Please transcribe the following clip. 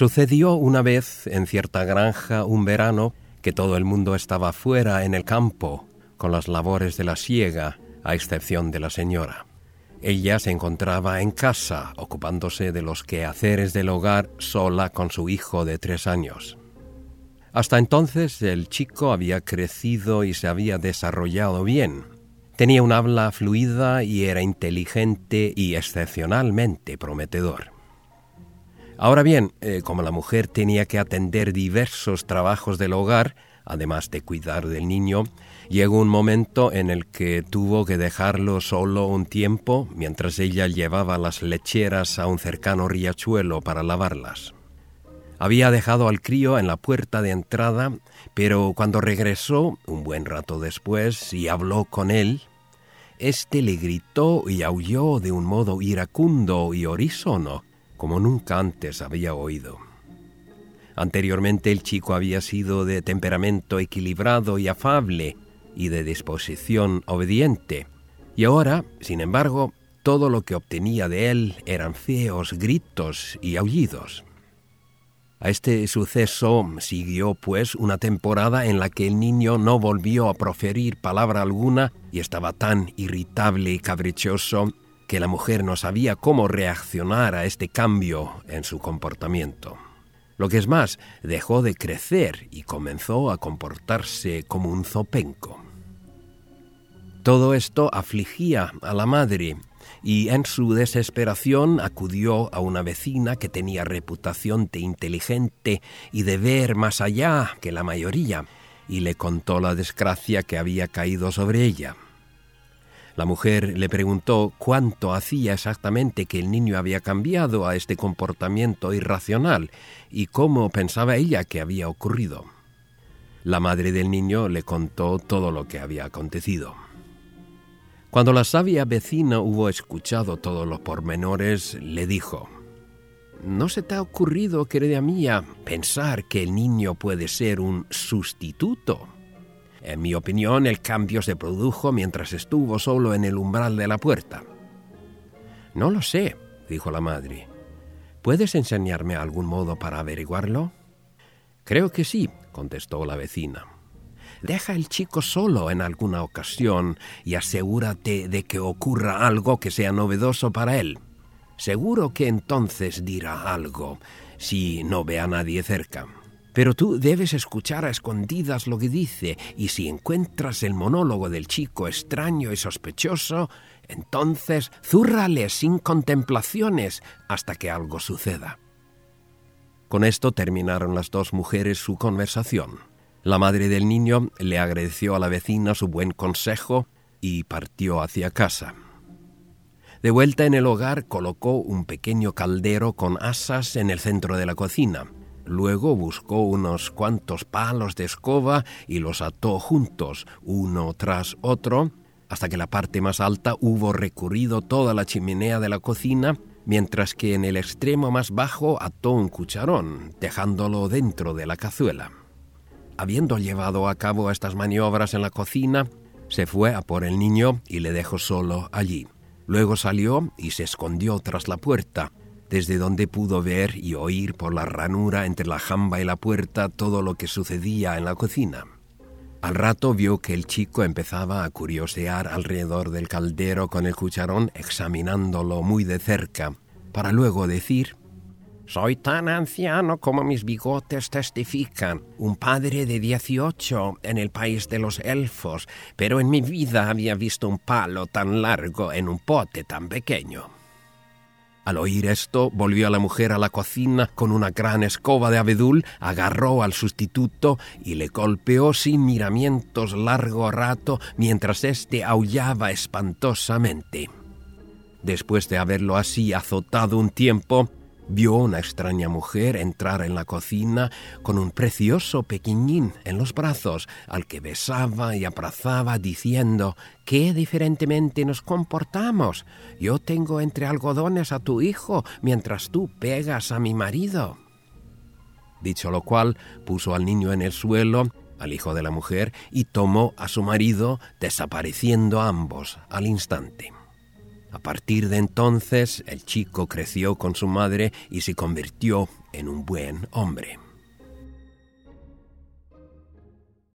Sucedió una vez en cierta granja un verano que todo el mundo estaba fuera en el campo con las labores de la siega, a excepción de la señora. Ella se encontraba en casa, ocupándose de los quehaceres del hogar sola con su hijo de tres años. Hasta entonces el chico había crecido y se había desarrollado bien. Tenía un habla fluida y era inteligente y excepcionalmente prometedor. Ahora bien, eh, como la mujer tenía que atender diversos trabajos del hogar, además de cuidar del niño, llegó un momento en el que tuvo que dejarlo solo un tiempo mientras ella llevaba las lecheras a un cercano riachuelo para lavarlas. Había dejado al crío en la puerta de entrada, pero cuando regresó, un buen rato después, y habló con él, éste le gritó y aulló de un modo iracundo y horísono, como nunca antes había oído. Anteriormente el chico había sido de temperamento equilibrado y afable, y de disposición obediente, y ahora, sin embargo, todo lo que obtenía de él eran feos gritos y aullidos. A este suceso siguió, pues, una temporada en la que el niño no volvió a proferir palabra alguna y estaba tan irritable y caprichoso que la mujer no sabía cómo reaccionar a este cambio en su comportamiento. Lo que es más, dejó de crecer y comenzó a comportarse como un zopenco. Todo esto afligía a la madre, y en su desesperación acudió a una vecina que tenía reputación de inteligente y de ver más allá que la mayoría, y le contó la desgracia que había caído sobre ella. La mujer le preguntó cuánto hacía exactamente que el niño había cambiado a este comportamiento irracional y cómo pensaba ella que había ocurrido. La madre del niño le contó todo lo que había acontecido. Cuando la sabia vecina hubo escuchado todos los pormenores, le dijo, ¿No se te ha ocurrido, querida mía, pensar que el niño puede ser un sustituto? En mi opinión, el cambio se produjo mientras estuvo solo en el umbral de la puerta. No lo sé, dijo la madre. ¿Puedes enseñarme algún modo para averiguarlo? Creo que sí, contestó la vecina. Deja al chico solo en alguna ocasión y asegúrate de que ocurra algo que sea novedoso para él. Seguro que entonces dirá algo, si no ve a nadie cerca. Pero tú debes escuchar a escondidas lo que dice, y si encuentras el monólogo del chico extraño y sospechoso, entonces zúrrale sin contemplaciones hasta que algo suceda. Con esto terminaron las dos mujeres su conversación. La madre del niño le agradeció a la vecina su buen consejo y partió hacia casa. De vuelta en el hogar colocó un pequeño caldero con asas en el centro de la cocina. Luego buscó unos cuantos palos de escoba y los ató juntos, uno tras otro, hasta que la parte más alta hubo recurrido toda la chimenea de la cocina, mientras que en el extremo más bajo ató un cucharón, dejándolo dentro de la cazuela. Habiendo llevado a cabo estas maniobras en la cocina, se fue a por el niño y le dejó solo allí. Luego salió y se escondió tras la puerta, desde donde pudo ver y oír por la ranura entre la jamba y la puerta todo lo que sucedía en la cocina. Al rato vio que el chico empezaba a curiosear alrededor del caldero con el cucharón examinándolo muy de cerca, para luego decir soy tan anciano como mis bigotes testifican, un padre de 18 en el país de los elfos, pero en mi vida había visto un palo tan largo en un pote tan pequeño. Al oír esto, volvió la mujer a la cocina con una gran escoba de abedul, agarró al sustituto y le golpeó sin miramientos largo rato mientras éste aullaba espantosamente. Después de haberlo así azotado un tiempo, vio una extraña mujer entrar en la cocina con un precioso pequeñín en los brazos, al que besaba y abrazaba diciendo, qué diferentemente nos comportamos. Yo tengo entre algodones a tu hijo, mientras tú pegas a mi marido. Dicho lo cual, puso al niño en el suelo, al hijo de la mujer, y tomó a su marido, desapareciendo ambos al instante. A partir de entonces el chico creció con su madre y se convirtió en un buen hombre.